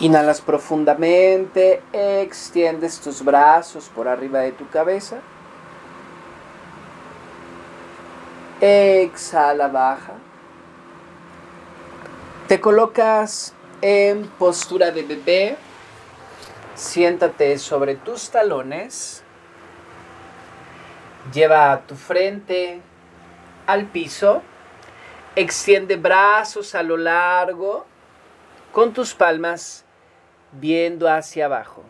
Inhalas profundamente, extiendes tus brazos por arriba de tu cabeza. Exhala, baja. Te colocas en postura de bebé. Siéntate sobre tus talones. Lleva tu frente al piso. Extiende brazos a lo largo con tus palmas viendo hacia abajo.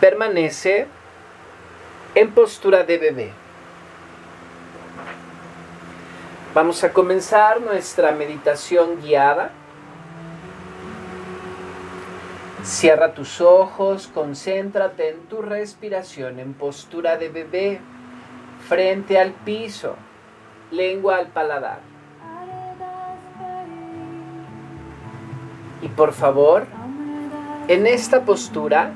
Permanece en postura de bebé. Vamos a comenzar nuestra meditación guiada. Cierra tus ojos, concéntrate en tu respiración en postura de bebé, frente al piso, lengua al paladar. Y por favor, en esta postura,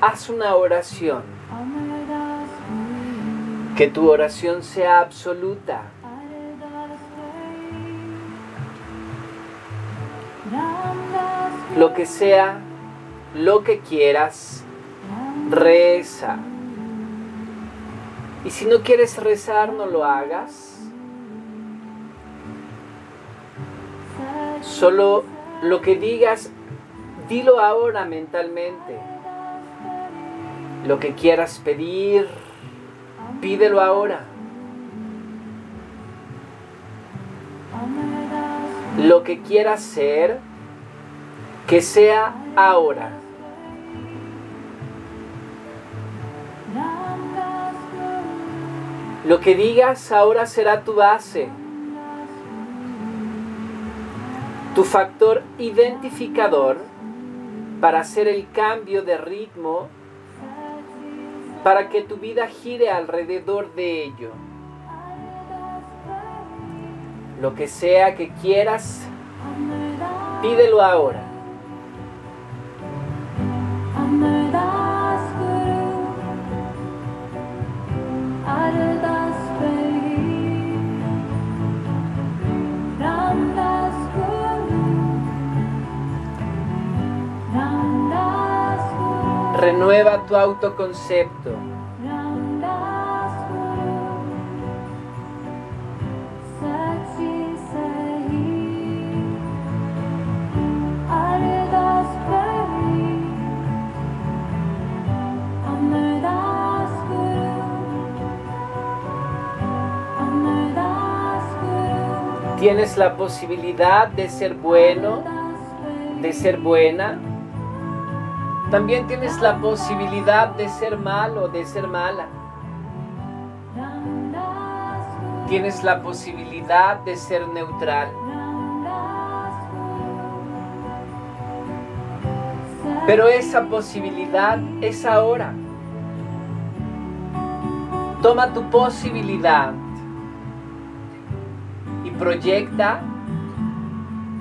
haz una oración. Que tu oración sea absoluta. Lo que sea, lo que quieras, reza. Y si no quieres rezar, no lo hagas. Solo lo que digas, dilo ahora mentalmente. Lo que quieras pedir, pídelo ahora. Lo que quieras ser, que sea ahora. Lo que digas ahora será tu base. Tu factor identificador para hacer el cambio de ritmo, para que tu vida gire alrededor de ello. Lo que sea que quieras, pídelo ahora. Renueva tu autoconcepto. Tienes la posibilidad de ser bueno, de ser buena, también tienes la posibilidad de ser malo, de ser mala. Tienes la posibilidad de ser neutral. Pero esa posibilidad es ahora. Toma tu posibilidad y proyecta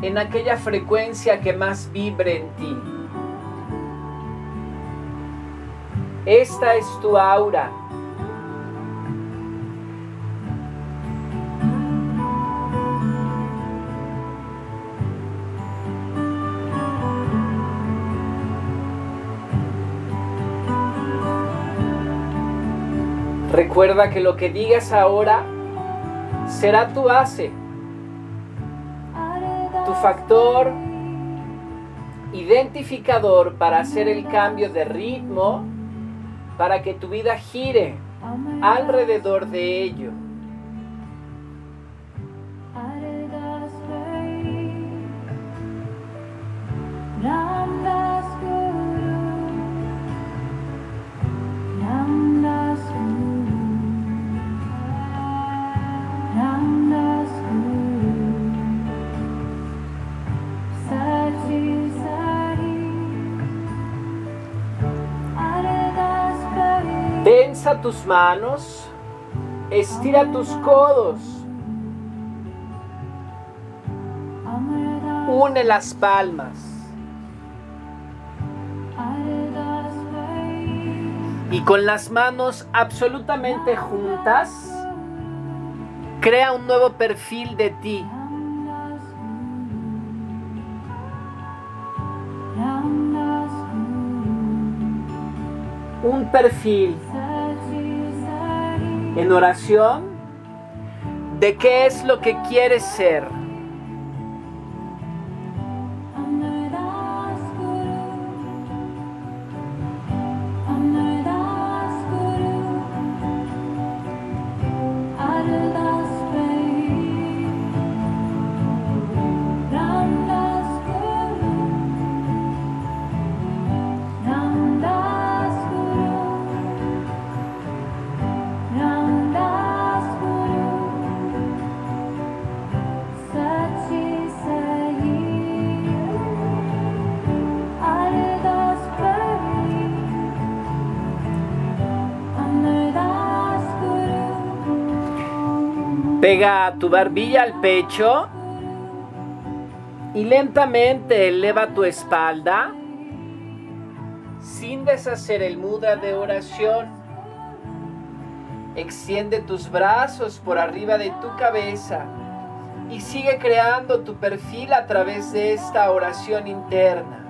en aquella frecuencia que más vibre en ti. Esta es tu aura. Recuerda que lo que digas ahora será tu base, tu factor identificador para hacer el cambio de ritmo para que tu vida gire alrededor de ello. Tensa tus manos, estira tus codos, une las palmas. Y con las manos absolutamente juntas, Crea un nuevo perfil de ti. Un perfil en oración de qué es lo que quieres ser. Pega tu barbilla al pecho y lentamente eleva tu espalda sin deshacer el mudra de oración. Extiende tus brazos por arriba de tu cabeza y sigue creando tu perfil a través de esta oración interna.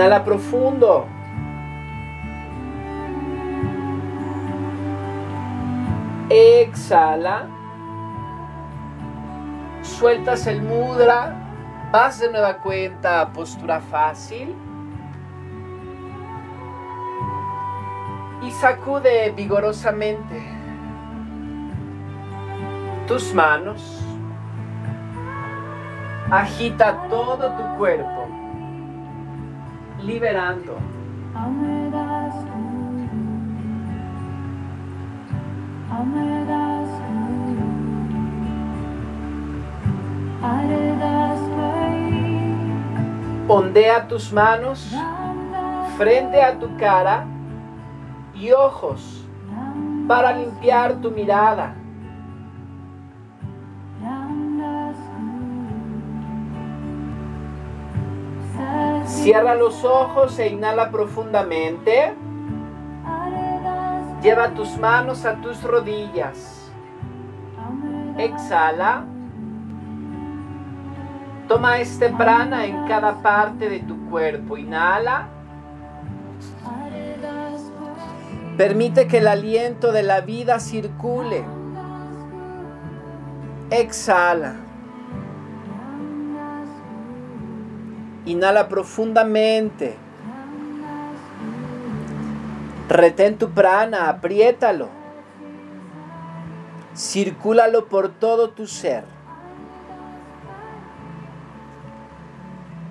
Inhala profundo. Exhala. Sueltas el mudra. Vas de nueva cuenta a postura fácil. Y sacude vigorosamente tus manos. Agita todo tu cuerpo liberando. Ondea tus manos frente a tu cara y ojos para limpiar tu mirada. Cierra los ojos e inhala profundamente. Lleva tus manos a tus rodillas. Exhala. Toma este prana en cada parte de tu cuerpo. Inhala. Permite que el aliento de la vida circule. Exhala. Inhala profundamente. Retén tu prana, apriétalo. Circúlalo por todo tu ser.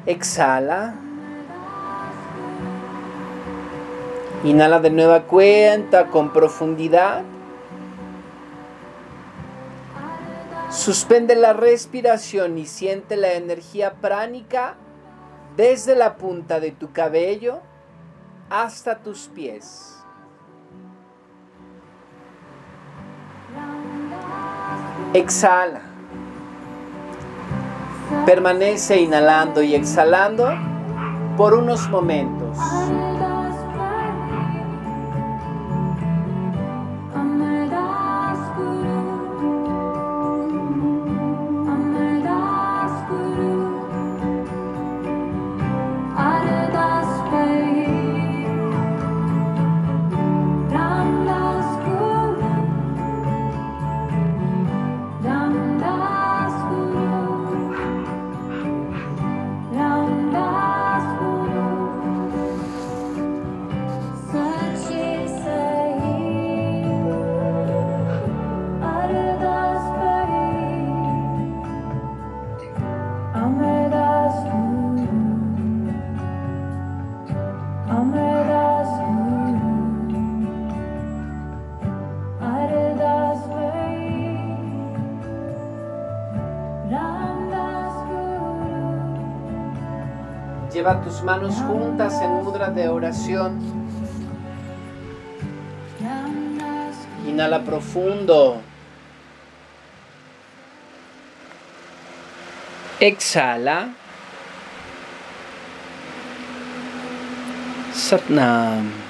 Exhala. Inhala de nueva cuenta con profundidad. Suspende la respiración y siente la energía pránica desde la punta de tu cabello hasta tus pies. Exhala. Permanece inhalando y exhalando por unos momentos. Lleva tus manos juntas en mudra de oración. Inhala profundo. Exhala. Satnam.